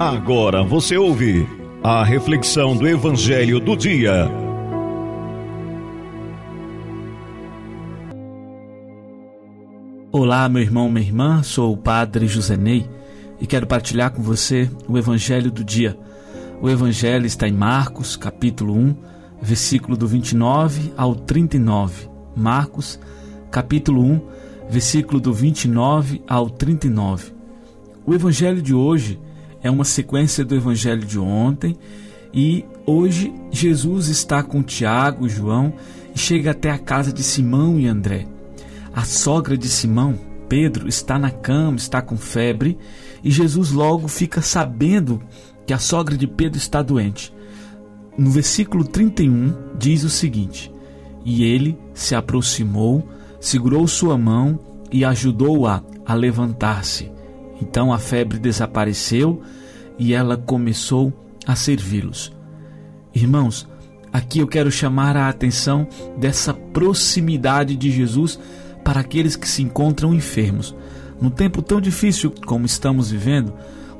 Agora você ouve a reflexão do Evangelho do Dia. Olá, meu irmão, minha irmã, sou o Padre José Ney e quero partilhar com você o Evangelho do Dia. O Evangelho está em Marcos, capítulo 1, versículo do 29 ao 39. Marcos, capítulo 1, versículo do 29 ao 39. O Evangelho de hoje é uma sequência do Evangelho de ontem e hoje Jesus está com Tiago e João e chega até a casa de Simão e André. A sogra de Simão, Pedro, está na cama, está com febre e Jesus logo fica sabendo que a sogra de Pedro está doente. No versículo 31 diz o seguinte: E ele se aproximou, segurou sua mão e ajudou-a a levantar-se. Então a febre desapareceu e ela começou a servi-los. Irmãos, aqui eu quero chamar a atenção dessa proximidade de Jesus para aqueles que se encontram enfermos. Num tempo tão difícil como estamos vivendo,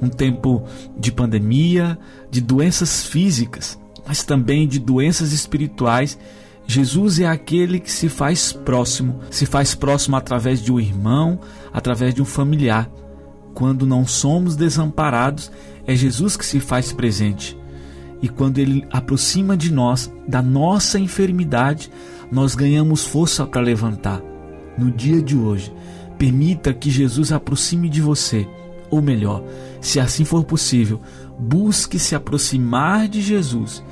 um tempo de pandemia, de doenças físicas, mas também de doenças espirituais, Jesus é aquele que se faz próximo, se faz próximo através de um irmão, através de um familiar. Quando não somos desamparados, é Jesus que se faz presente. E quando ele aproxima de nós, da nossa enfermidade, nós ganhamos força para levantar. No dia de hoje, permita que Jesus aproxime de você. Ou melhor, se assim for possível, busque se aproximar de Jesus.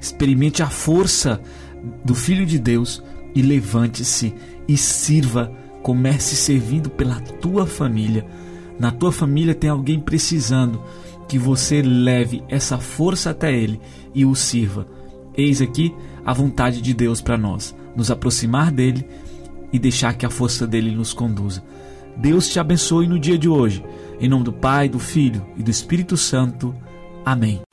Experimente a força do Filho de Deus e levante-se e sirva. Comece servindo pela tua família na tua família tem alguém precisando, que você leve essa força até ele e o sirva. Eis aqui a vontade de Deus para nós, nos aproximar dele e deixar que a força dele nos conduza. Deus te abençoe no dia de hoje. Em nome do Pai, do Filho e do Espírito Santo. Amém.